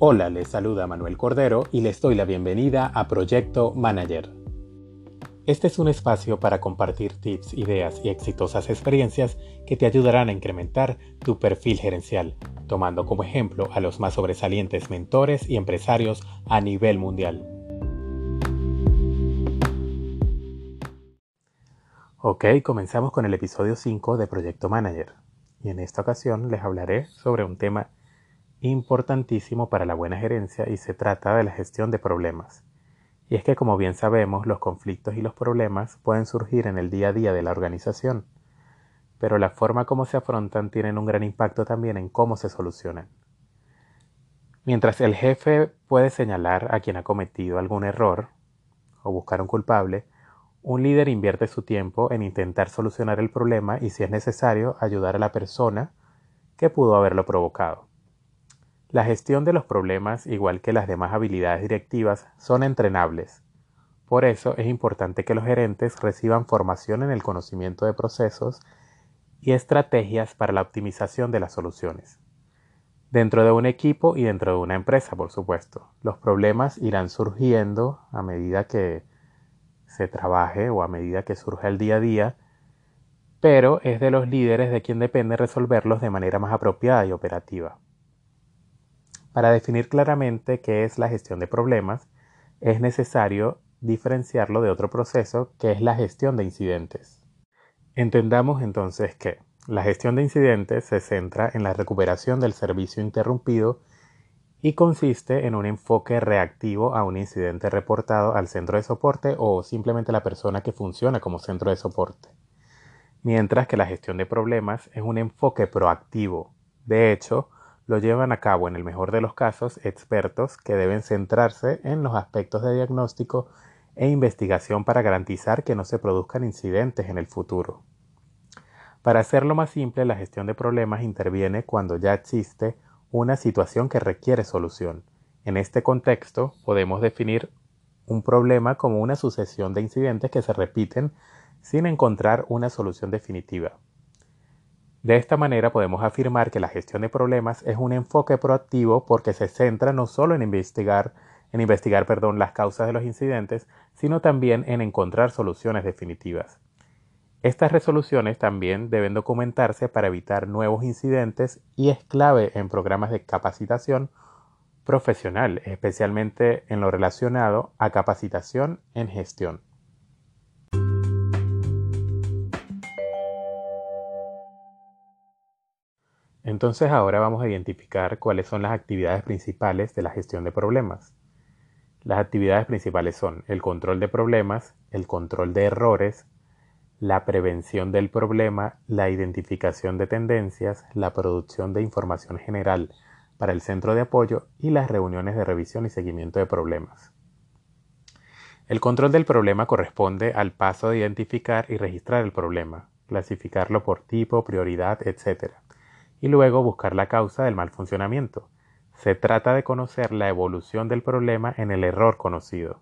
Hola, les saluda Manuel Cordero y les doy la bienvenida a Proyecto Manager. Este es un espacio para compartir tips, ideas y exitosas experiencias que te ayudarán a incrementar tu perfil gerencial, tomando como ejemplo a los más sobresalientes mentores y empresarios a nivel mundial. Ok, comenzamos con el episodio 5 de Proyecto Manager. Y en esta ocasión les hablaré sobre un tema importantísimo para la buena gerencia y se trata de la gestión de problemas. Y es que como bien sabemos, los conflictos y los problemas pueden surgir en el día a día de la organización, pero la forma como se afrontan tienen un gran impacto también en cómo se solucionan. Mientras el jefe puede señalar a quien ha cometido algún error o buscar un culpable, un líder invierte su tiempo en intentar solucionar el problema y si es necesario ayudar a la persona que pudo haberlo provocado. La gestión de los problemas, igual que las demás habilidades directivas, son entrenables. Por eso es importante que los gerentes reciban formación en el conocimiento de procesos y estrategias para la optimización de las soluciones. Dentro de un equipo y dentro de una empresa, por supuesto, los problemas irán surgiendo a medida que se trabaje o a medida que surja el día a día, pero es de los líderes de quien depende resolverlos de manera más apropiada y operativa. Para definir claramente qué es la gestión de problemas, es necesario diferenciarlo de otro proceso que es la gestión de incidentes. Entendamos entonces que la gestión de incidentes se centra en la recuperación del servicio interrumpido y consiste en un enfoque reactivo a un incidente reportado al centro de soporte o simplemente la persona que funciona como centro de soporte. Mientras que la gestión de problemas es un enfoque proactivo. De hecho, lo llevan a cabo en el mejor de los casos expertos que deben centrarse en los aspectos de diagnóstico e investigación para garantizar que no se produzcan incidentes en el futuro. Para hacerlo más simple, la gestión de problemas interviene cuando ya existe una situación que requiere solución. En este contexto, podemos definir un problema como una sucesión de incidentes que se repiten sin encontrar una solución definitiva. De esta manera podemos afirmar que la gestión de problemas es un enfoque proactivo porque se centra no solo en investigar, en investigar perdón, las causas de los incidentes, sino también en encontrar soluciones definitivas. Estas resoluciones también deben documentarse para evitar nuevos incidentes y es clave en programas de capacitación profesional, especialmente en lo relacionado a capacitación en gestión. Entonces ahora vamos a identificar cuáles son las actividades principales de la gestión de problemas. Las actividades principales son el control de problemas, el control de errores, la prevención del problema, la identificación de tendencias, la producción de información general para el centro de apoyo y las reuniones de revisión y seguimiento de problemas. El control del problema corresponde al paso de identificar y registrar el problema, clasificarlo por tipo, prioridad, etc y luego buscar la causa del mal funcionamiento. Se trata de conocer la evolución del problema en el error conocido.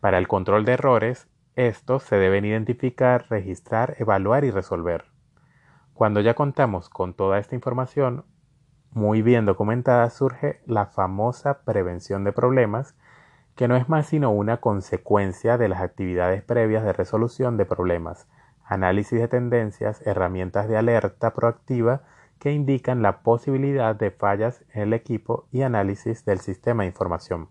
Para el control de errores, estos se deben identificar, registrar, evaluar y resolver. Cuando ya contamos con toda esta información muy bien documentada, surge la famosa prevención de problemas, que no es más sino una consecuencia de las actividades previas de resolución de problemas, análisis de tendencias, herramientas de alerta proactiva que indican la posibilidad de fallas en el equipo y análisis del sistema de información.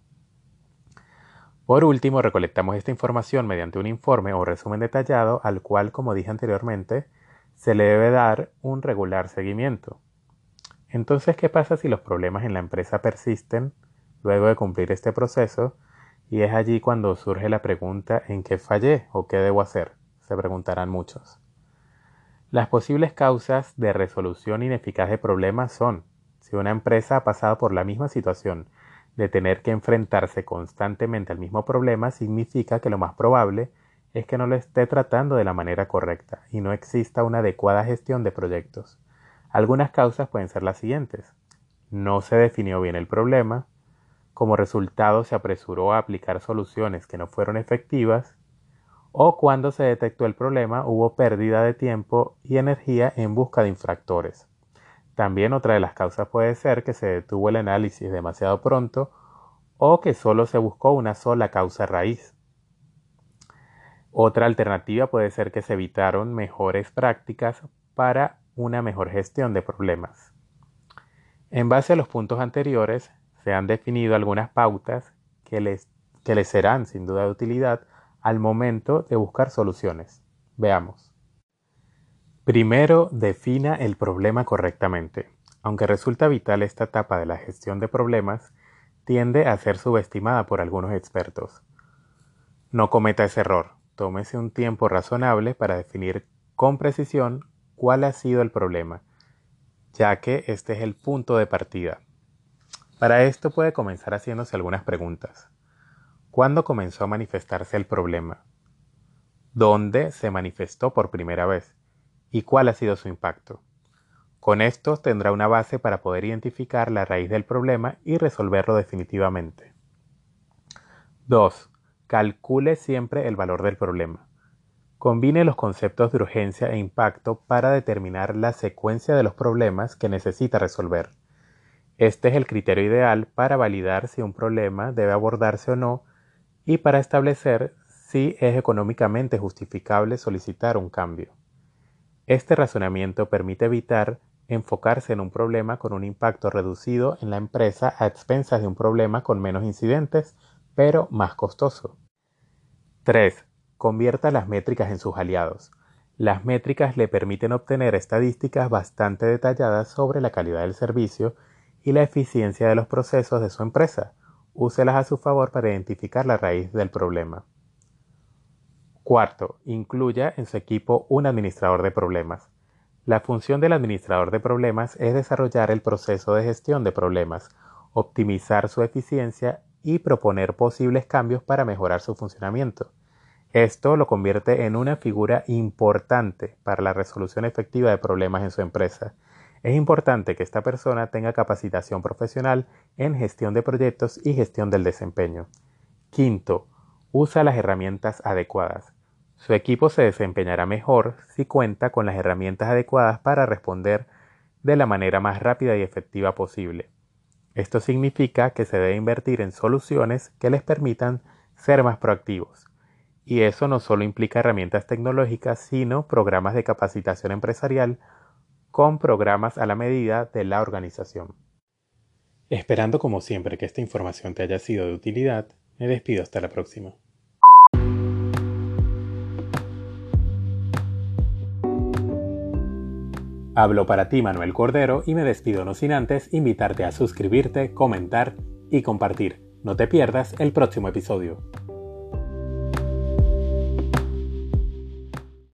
Por último, recolectamos esta información mediante un informe o resumen detallado al cual, como dije anteriormente, se le debe dar un regular seguimiento. Entonces, ¿qué pasa si los problemas en la empresa persisten luego de cumplir este proceso? Y es allí cuando surge la pregunta ¿en qué fallé o qué debo hacer? Se preguntarán muchos. Las posibles causas de resolución ineficaz de problemas son si una empresa ha pasado por la misma situación de tener que enfrentarse constantemente al mismo problema, significa que lo más probable es que no lo esté tratando de la manera correcta y no exista una adecuada gestión de proyectos. Algunas causas pueden ser las siguientes. No se definió bien el problema, como resultado se apresuró a aplicar soluciones que no fueron efectivas, o cuando se detectó el problema hubo pérdida de tiempo y energía en busca de infractores. También otra de las causas puede ser que se detuvo el análisis demasiado pronto o que solo se buscó una sola causa raíz. Otra alternativa puede ser que se evitaron mejores prácticas para una mejor gestión de problemas. En base a los puntos anteriores, se han definido algunas pautas que les, que les serán sin duda de utilidad al momento de buscar soluciones. Veamos. Primero, defina el problema correctamente. Aunque resulta vital esta etapa de la gestión de problemas, tiende a ser subestimada por algunos expertos. No cometa ese error. Tómese un tiempo razonable para definir con precisión cuál ha sido el problema, ya que este es el punto de partida. Para esto puede comenzar haciéndose algunas preguntas. ¿Cuándo comenzó a manifestarse el problema? ¿Dónde se manifestó por primera vez? ¿Y cuál ha sido su impacto? Con esto tendrá una base para poder identificar la raíz del problema y resolverlo definitivamente. 2. Calcule siempre el valor del problema. Combine los conceptos de urgencia e impacto para determinar la secuencia de los problemas que necesita resolver. Este es el criterio ideal para validar si un problema debe abordarse o no y para establecer si es económicamente justificable solicitar un cambio. Este razonamiento permite evitar enfocarse en un problema con un impacto reducido en la empresa a expensas de un problema con menos incidentes, pero más costoso. 3. Convierta las métricas en sus aliados. Las métricas le permiten obtener estadísticas bastante detalladas sobre la calidad del servicio y la eficiencia de los procesos de su empresa. Úselas a su favor para identificar la raíz del problema. Cuarto, incluya en su equipo un administrador de problemas. La función del administrador de problemas es desarrollar el proceso de gestión de problemas, optimizar su eficiencia y proponer posibles cambios para mejorar su funcionamiento. Esto lo convierte en una figura importante para la resolución efectiva de problemas en su empresa. Es importante que esta persona tenga capacitación profesional en gestión de proyectos y gestión del desempeño. Quinto, usa las herramientas adecuadas. Su equipo se desempeñará mejor si cuenta con las herramientas adecuadas para responder de la manera más rápida y efectiva posible. Esto significa que se debe invertir en soluciones que les permitan ser más proactivos y eso no solo implica herramientas tecnológicas, sino programas de capacitación empresarial con programas a la medida de la organización. Esperando como siempre que esta información te haya sido de utilidad, me despido hasta la próxima. Hablo para ti Manuel Cordero y me despido no sin antes invitarte a suscribirte, comentar y compartir. No te pierdas el próximo episodio.